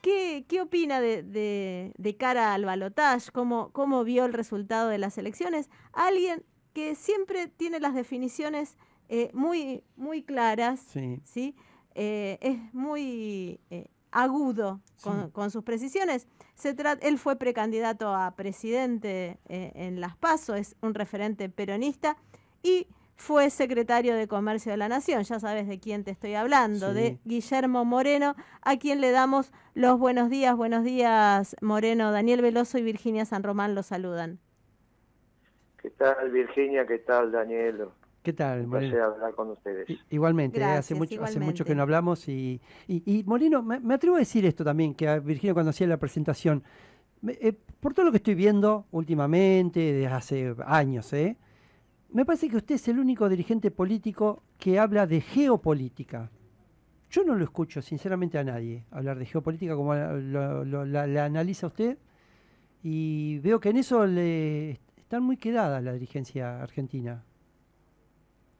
¿qué, qué opina de, de, cara al balotaje? ¿Cómo, ¿Cómo vio el resultado de las elecciones? Alguien que siempre tiene las definiciones eh, muy, muy claras, ¿sí? Eh, es muy eh, agudo con, sus precisiones. Se él fue precandidato a presidente en Las Paso, es un referente peronista y fue secretario de Comercio de la Nación. Ya sabes de quién te estoy hablando, de Guillermo Moreno, a quien le damos los buenos días. Buenos días, Moreno. Daniel Veloso y Virginia San Román los saludan. ¿Qué tal, Virginia? ¿Qué tal, Daniel? ¿Qué tal, Moreno? hablar con ustedes. igualmente, eh, hace, mucho, hace mucho que no hablamos. Y, y, Moreno, me, atrevo a decir esto también, que a Virginia cuando hacía la presentación, eh, por todo lo que estoy viendo últimamente, desde hace años, ¿eh? Me parece que usted es el único dirigente político que habla de geopolítica. Yo no lo escucho, sinceramente, a nadie hablar de geopolítica como la, analiza usted. Y veo que en eso le están muy quedada la dirigencia argentina.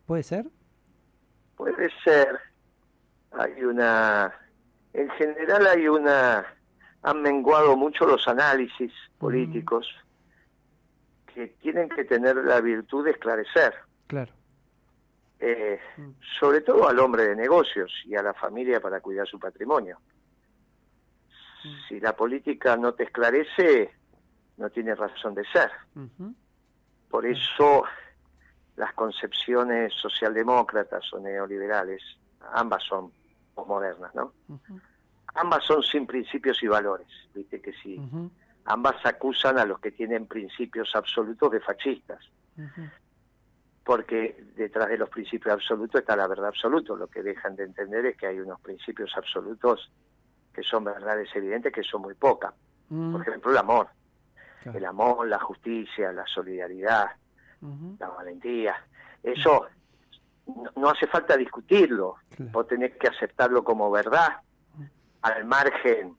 ¿Puede ser? Puede ser. Hay una. En general, hay una. Han menguado mucho los análisis políticos que tienen que tener la virtud de esclarecer. Claro. Eh, mm. Sobre todo al hombre de negocios y a la familia para cuidar su patrimonio. Mm. Si la política no te esclarece, no tiene razón de ser. Por eso las concepciones socialdemócratas o neoliberales, ambas son modernas, ¿no? Ambas son sin principios y valores. Viste que si ambas acusan a los que tienen principios absolutos de fascistas. Porque detrás de los principios absolutos está la verdad absoluta. Lo que dejan de entender es que hay unos principios absolutos que son verdades evidentes, que son muy pocas. Mm. Por ejemplo, el amor. El amor, la justicia, la solidaridad, la valentía. Eso no, hace falta discutirlo. Vos tenés que aceptarlo como verdad al margen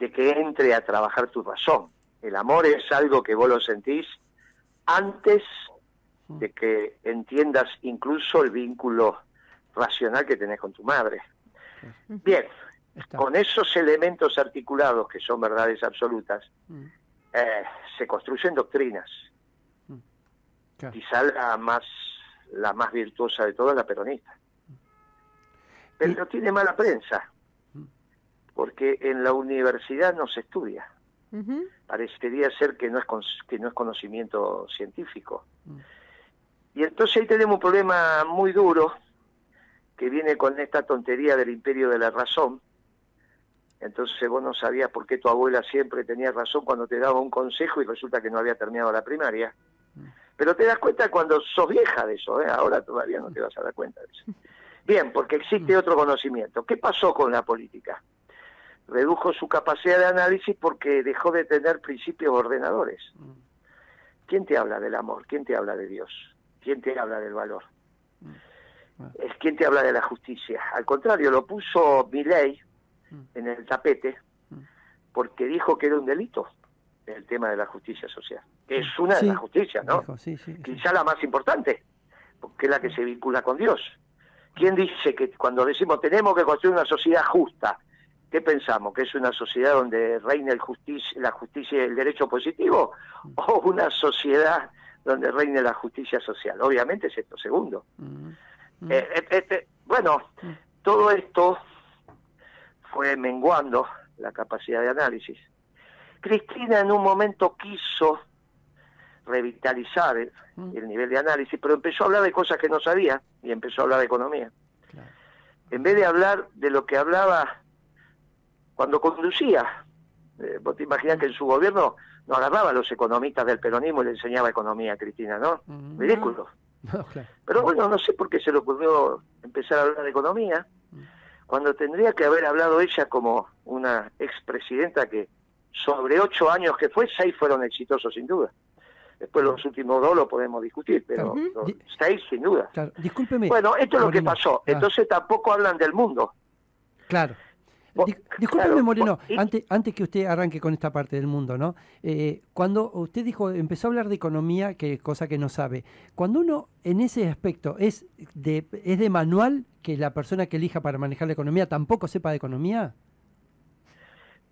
de que entre a trabajar tu razón. El amor es algo que vos lo sentís antes de que entiendas incluso el vínculo racional que tenés con tu madre. Bien, con esos elementos articulados que son verdades absolutas, mm. eh, se construyen doctrinas. Mm. Quizá la más, la más virtuosa de todas, la peronista. Pero tiene mala prensa porque en la universidad no se estudia. Parecería ser que no es que no es conocimiento científico. Mm. Y entonces ahí tenemos un problema muy duro que viene con esta tontería del imperio de la razón. Entonces vos no sabías por qué tu abuela siempre tenía razón cuando te daba un consejo y resulta que no había terminado la primaria. Mm. Pero te das cuenta cuando sos vieja de eso, ¿eh? ahora todavía no te vas a dar cuenta de eso. Bien, porque existe mm. otro conocimiento. ¿Qué pasó con la política? Redujo su capacidad de análisis porque dejó de tener principios ordenadores. Mm. ¿Quién te habla del amor? ¿Quién te habla de Dios? ¿Quién te habla del valor? Mm. Es quien te habla de la justicia. Al contrario, lo puso Milley mm. en el tapete porque dijo que era un delito el tema de la justicia social. es una de las justicias, ¿no? Quizá la más importante, porque es la que se vincula con Dios. ¿Quién dice que cuando decimos tenemos que construir una sociedad justa, ¿Qué pensamos? ¿Que es una sociedad donde reina el la justicia y el derecho positivo? ¿O una sociedad donde reine la justicia social? Obviamente es esto segundo. Mm, mm. Eh, eh, este, bueno, mm. todo esto fue menguando la capacidad de análisis. Cristina en un momento quiso revitalizar el, nivel de análisis, pero empezó a hablar de cosas que no sabía y empezó a hablar de economía. En vez de hablar de lo que hablaba cuando conducía. Eh, vos te imaginas que en su gobierno no agarraba a los economistas del peronismo y le enseñaba economía a Cristina, ¿no? Ridículo. Pero bueno, no sé por qué se le ocurrió empezar a hablar de economía, cuando tendría que haber hablado ella como una expresidenta que sobre ocho años que fue, seis fueron exitosos sin duda. Después los últimos dos lo podemos discutir, pero seis sin duda. Bueno, esto es lo que pasó. Ah. Entonces tampoco hablan del mundo. Claro. Discúlpeme, Moreno, antes, antes que usted arranque con esta parte del mundo, ¿no? Eh, cuando usted dijo, empezó a hablar de economía, que cosa que no sabe, cuando uno en ese aspecto es de, es de manual que la persona que elija para manejar la economía tampoco sepa de economía.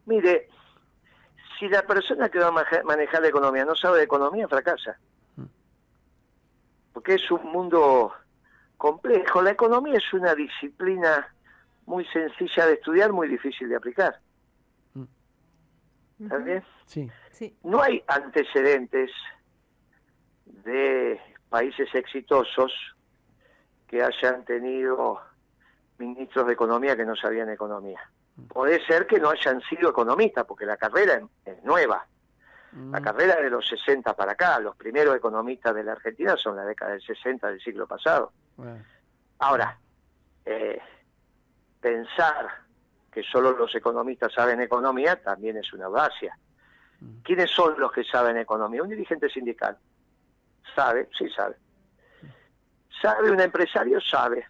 Mire, si la persona que va a manejar la economía no sabe de economía, fracasa. Mm. Porque es un mundo complejo. La economía es una disciplina muy sencilla de estudiar, muy difícil de aplicar. ¿Está bien? Sí. No hay antecedentes de países exitosos que hayan tenido ministros de economía que no sabían economía. Mm. Puede ser que no hayan sido economistas, porque la carrera es, nueva. La mm. carrera de los 60 para acá. Los primeros economistas de la Argentina son la década del 60 del siglo pasado. Ahora, eh, pensar que solo los economistas saben economía también es una audacia. Mm. ¿Quiénes son los que saben economía? Un dirigente sindical. ¿Sabe? Sí, sabe. ¿Sabe un empresario? Sabe.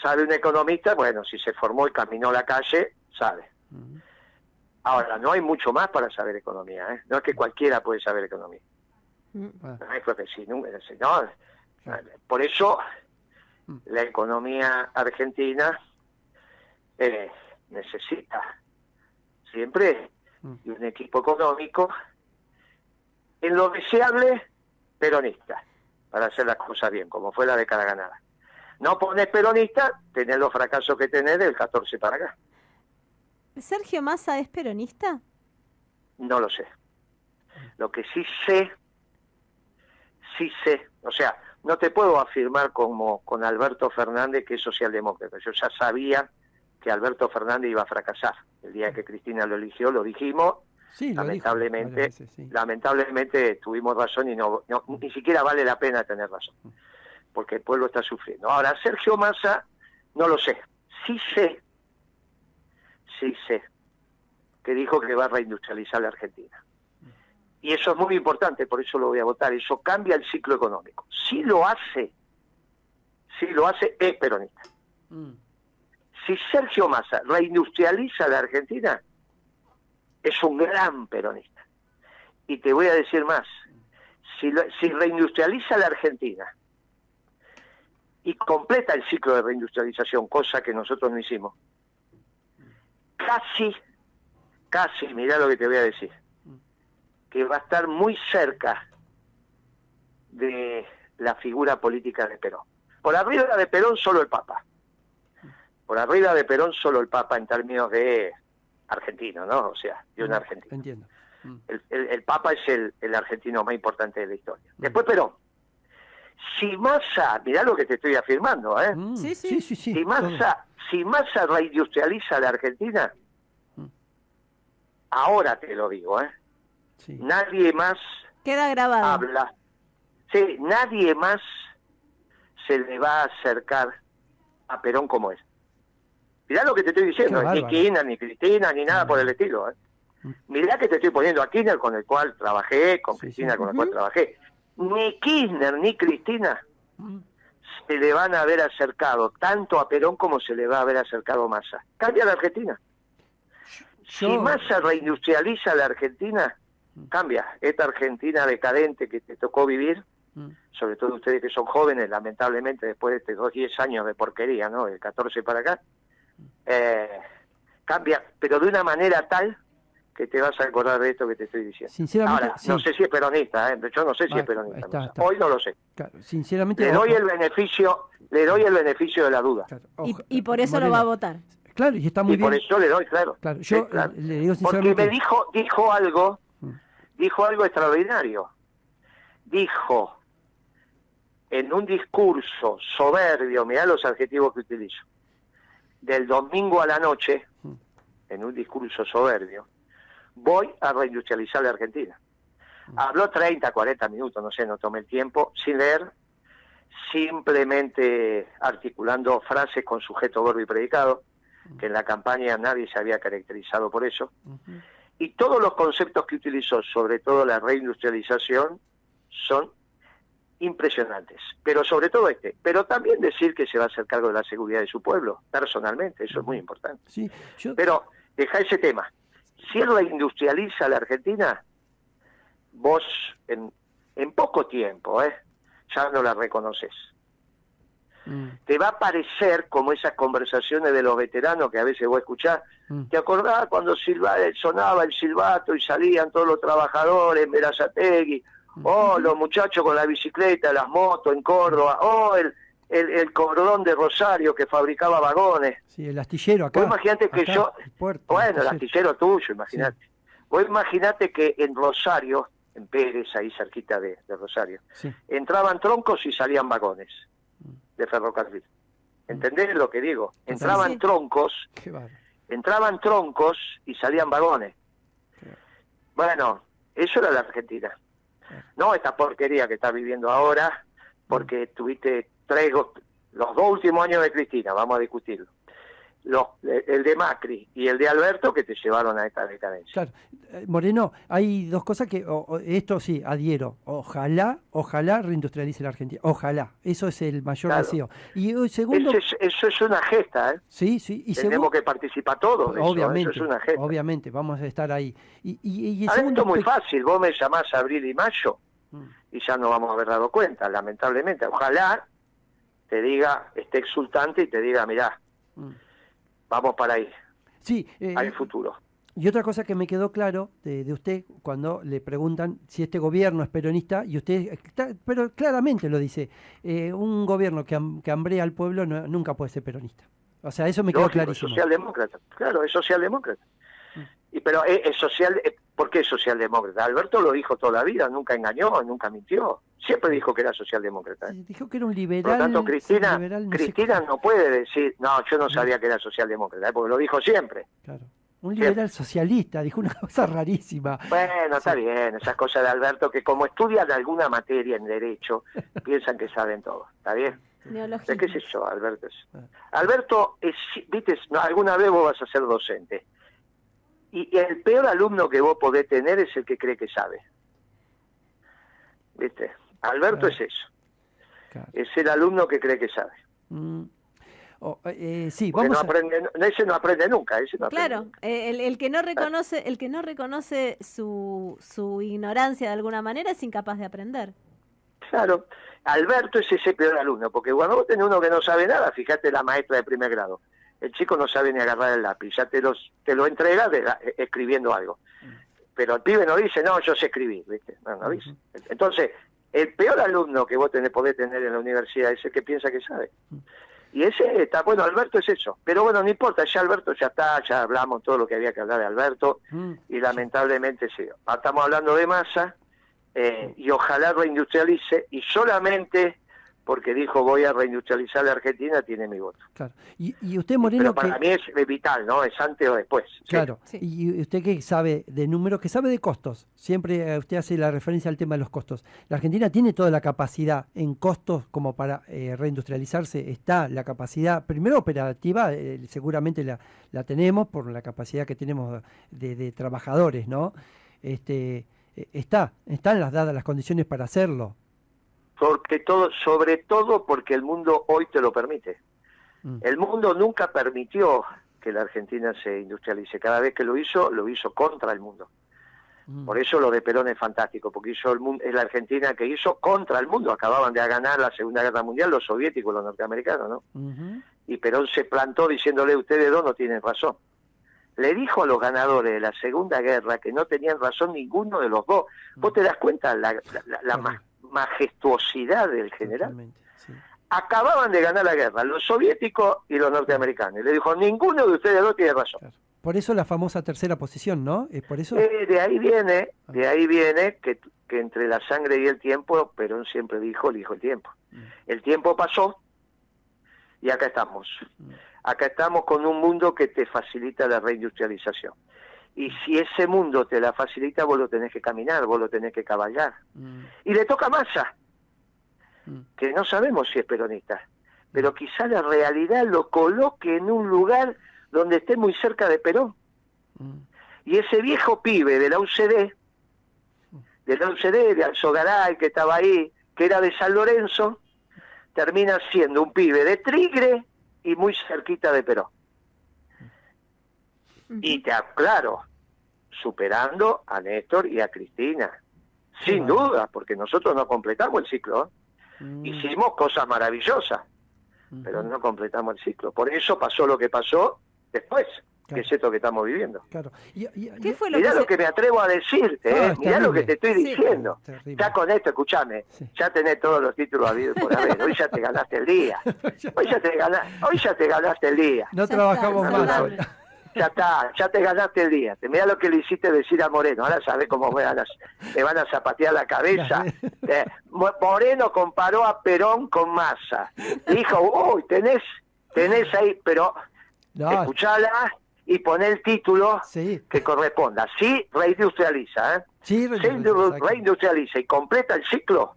¿Sabe un economista? Bueno, si se formó y caminó la calle, sabe. Mm. Ahora, no hay mucho más para saber economía. ¿eh? No es que cualquiera puede saber economía. Mm. No es que sí, no, Por eso la economía argentina eh, necesita siempre mm. un equipo económico en lo deseable peronista, para hacer las cosas bien, como fue la década ganada. No pones peronista, tenés los fracasos que tenés del 14 para acá. ¿Sergio Massa es peronista? No lo sé. Lo que sí sé, sí sé, o sea, no te puedo afirmar como con Alberto Fernández que es socialdemócrata. Yo ya sabía que Alberto Fernández iba a fracasar. El día que Cristina lo eligió, lo dijimos. lamentablemente, lamentablemente tuvimos razón y no, ni siquiera vale la pena tener razón, mm. porque el pueblo está sufriendo. Ahora, Sergio Massa, no lo sé. Sí sé, sí sé, que dijo que va a reindustrializar la Argentina. Y eso es muy importante, por eso lo voy a votar. Eso cambia el ciclo económico. Si lo hace, si lo hace, es peronista. Mm si Sergio Massa reindustrializa la Argentina, es un gran peronista. Y te voy a decir más, si, reindustrializa la Argentina y completa el ciclo de reindustrialización, cosa que nosotros no hicimos, casi, casi, mira lo que te voy a decir, que va a estar muy cerca de la figura política de Perón. Por arriba de Perón solo el Papa por arriba de Perón solo el Papa en términos de argentino, ¿no? O sea, de un argentino. Entiendo. Mm. El, Papa es el, argentino más importante de la historia. Mm. Después Perón. Si Massa, mirá lo que te estoy afirmando, ¿eh? Mm. Sí, sí, sí, Si Massa, si Massa reindustrializa la Argentina, ahora te lo digo, ¿eh? Nadie más Queda grabado. habla. Sí, nadie más se le va a acercar a Perón como es. Mirá lo que te estoy diciendo, ni Kirchner, ni Cristina, ni nada por el estilo. ¿eh? Mirá que te estoy poniendo a Kirchner con el cual trabajé, con Cristina con el cual trabajé. Ni Kirchner ni Cristina se le van a haber acercado tanto a Perón como se le va a haber acercado Massa. Cambia la Argentina. Si Massa reindustrializa la Argentina. Cambia. Esta Argentina decadente que te tocó vivir, sobre todo ustedes que son jóvenes, lamentablemente después de estos dos, 10 años de porquería, ¿no? El 14 para acá, eh, cambia, pero de una manera tal que te vas a acordar de esto que te estoy diciendo. Sinceramente, Ahora, no sé si es peronista, ¿eh? yo no sé si es peronista. Hoy no lo sé. sinceramente, le doy el beneficio, le doy el beneficio de la duda. y, por eso lo va a votar. Claro, y está muy por eso le doy, claro. yo Le, digo sinceramente... Porque me dijo, dijo algo, mm. Dijo algo extraordinario. Dijo en un discurso soberbio, mirá los adjetivos que utilizo del domingo a la noche, mm. en un discurso soberbio, voy a reindustrializar la Argentina. Mm. Habló 30, 40 minutos, no sé, no tomé el tiempo, sin leer, simplemente articulando frases con sujeto, verbo y predicado, mm. que en la campaña nadie se había caracterizado por eso. Y todos los conceptos que utilizó, sobre todo la reindustrialización, son impresionantes, pero sobre todo este, pero también decir que se va a hacer cargo de la seguridad de su pueblo, personalmente, eso es muy importante. Sí, Pero deja ese tema. Si él industrializa la Argentina, vos en, en poco tiempo, ¿eh? ya no la reconoces. Mm. te va a parecer como esas conversaciones de los veteranos que a veces vos escuchás. Mm. ¿Te acordás cuando silba, sonaba el silbato y salían todos los trabajadores en Verazategui? Mm. Oh, los muchachos con la bicicleta, las motos en Córdoba. Oh, el, el, cordón de Rosario que fabricaba vagones. Sí, el astillero acá. Vos imaginate que yo... bueno, el astillero tuyo, imagínate. Vos imaginate que en Rosario en Pérez, ahí cerquita de, Rosario. Entraban troncos y salían vagones de ferrocarril. ¿Entendés lo que digo? Entraban troncos, entraban troncos y salían vagones. Bueno, eso era la Argentina. No esta porquería que está viviendo ahora, porque tuviste tres, los dos últimos años de Cristina, vamos a discutirlo el de Macri y el de Alberto que te llevaron a esta decadencia. Claro. Eh, Moreno, hay dos cosas que, esto sí, adhiero. Ojalá, ojalá reindustrialice la Argentina. Ojalá. Eso es el mayor deseo. Y uh, segundo... Eso es, una gesta, ¿eh? Sí, sí. Y Tenemos que participar todos. obviamente. Eso, es una gesta. Obviamente, vamos a estar ahí. Y, y, es muy fácil. Vos me llamás abril y mayo mm. y ya no vamos a haber dado cuenta, lamentablemente. Ojalá te diga, esté exultante y te diga, mirá, mm vamos para ahí. Sí, eh, hay futuro. Y otra cosa que me quedó claro de, usted cuando le preguntan si este gobierno es peronista, y usted, pero claramente lo dice, eh, un gobierno que, que hambrea al pueblo nunca puede ser peronista. O sea, eso me quedó clarísimo. Es socialdemócrata, claro, es socialdemócrata. Y, pero es, social, ¿por qué es socialdemócrata? Alberto lo dijo toda la vida, nunca engañó, nunca mintió siempre dijo que era socialdemócrata. dijo que era un liberal. Por lo tanto, Cristina, no, Cristina no puede decir, no, yo no sabía que era socialdemócrata, ¿eh? porque lo dijo siempre. Claro. Un liberal socialista, dijo una cosa rarísima. Bueno, está bien, esas cosas de Alberto que como estudian alguna materia en derecho, piensan que saben todo, ¿está bien? ¿Qué es eso, Alberto? Ah. Alberto, es, viste, alguna vez vos vas a ser docente. Y el peor alumno que vos podés tener es el que cree que sabe. ¿Viste? Alberto es eso. Es el alumno que cree que sabe. Mm. Eh, sí, vamos no aprende, ese no aprende nunca. Ese no claro, eh, el, que no reconoce, el que no reconoce su, su ignorancia de alguna manera es incapaz de aprender. Claro, Alberto es ese peor alumno, porque cuando vos tenés uno que no sabe nada, fíjate la maestra de primer grado, el chico no sabe ni agarrar el lápiz, ya te, los, te lo entrega escribiendo algo. Mm. Pero el pibe no dice, no, yo sé escribir, ¿viste? No, no dice. Entonces, el peor alumno que vos tenés, podés tener en la universidad es el que piensa que sabe. Y ese está, bueno, Alberto es eso. Pero bueno, no importa, ya Alberto ya está, ya hablamos todo lo que había que hablar de Alberto. Mm. Y lamentablemente sí. Estamos hablando de masa eh, y ojalá reindustrialice y solamente porque dijo voy a reindustrializar la Argentina, tiene mi voto. Claro. Y, usted, Moreno... Pero para mí es vital, ¿no? Es antes o después. Claro. Y usted que sabe de números, que sabe de costos. Siempre eh, usted hace la referencia al tema de los costos. La Argentina tiene toda la capacidad en costos como para eh, reindustrializarse. Está la capacidad, primero operativa, eh, seguramente la, la tenemos por la capacidad que tenemos de, de trabajadores, ¿no? Este, está, están las dadas las condiciones para hacerlo porque todo, sobre todo porque el mundo hoy te lo permite. Mm. El mundo nunca permitió que la Argentina se industrialice. Cada vez que lo hizo, lo hizo contra el mundo. Mm. Por eso lo de Perón es fantástico, porque hizo el mundo, es la Argentina que hizo contra el mundo. Acababan de ganar la Segunda Guerra Mundial los soviéticos, los norteamericanos, ¿no? Y Perón se plantó diciéndole, ustedes dos no tienen razón. Le dijo a los ganadores de la Segunda Guerra que no tenían razón ninguno de los dos. ¿Vos mm. te das cuenta la, la, la, majestuosidad del general. Acababan de ganar la guerra, los soviéticos y los norteamericanos. Y le dijo, ninguno de ustedes dos tiene razón. Por eso la famosa tercera posición, ¿no? ¿Es por eso? Eh, de ahí viene, ah. de ahí viene que, que, entre la sangre y el tiempo, Perón siempre dijo, dijo el tiempo. Mm. El tiempo pasó y acá estamos. Mm. Acá estamos con un mundo que te facilita la reindustrialización. Y si ese mundo te la facilita, vos lo tenés que caminar, vos lo tenés que cabalgar. Mm. Y le toca a Massa, mm. que no sabemos si es peronista, pero quizá la realidad lo coloque en un lugar donde esté muy cerca de Perón. Mm. Y ese viejo pibe de la UCD, de la UCD, de Alzogaray, que estaba ahí, que era de San Lorenzo, termina siendo un pibe de Trigre y muy cerquita de Perón. Y te aclaro, superando a Néstor y a Cristina. Sin duda, porque nosotros no completamos el ciclo. Mm. Hicimos cosas maravillosas. pero no completamos el ciclo. Por eso pasó lo que pasó después que es esto que estamos viviendo. Claro. ¿Qué fue lo mirá lo que me atrevo a decirte, eh, mirá lo que te estoy diciendo. Ya con esto, escúchame, ya tenés todos los títulos habidos por haber. Hoy ya te ganaste el día. Hoy ya te ganaste, hoy ya te ganaste el día. No trabajamos más hoy. Ya está, ya te ganaste el día. Mirá lo que le hiciste decir a Moreno. Ahora sabes cómo me van a, me van a zapatear la cabeza. Eh, Moreno comparó a Perón con Massa. Dijo, uy, tenés, tenés ahí, pero escuchala y poner el título que corresponda. Si reindustrializa, ¿eh? Sí, reindustrializa y completa el ciclo,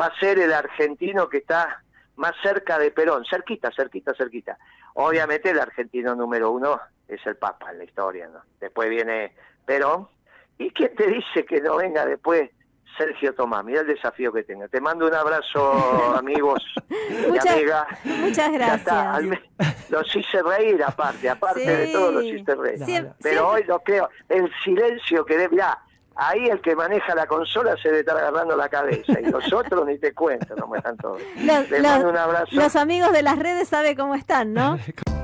va a ser el argentino que está más cerca de Perón, cerquita, cerquita, cerquita. Obviamente el argentino número uno es el Papa en la historia, ¿no? Después viene Perón. ¿Y quién te dice que no venga después Sergio Tomás? Mira el desafío que tengo. Te mando un abrazo, amigos y amigas. Muchas gracias. Los hice reír aparte, aparte de todo los hice reír. Pero hoy lo creo, el silencio que debe... ahí el que maneja la consola se debe estar agarrando la cabeza y los otros ni te cuento cómo están todos. Les mando un abrazo. Los amigos de las redes saben cómo están, ¿no?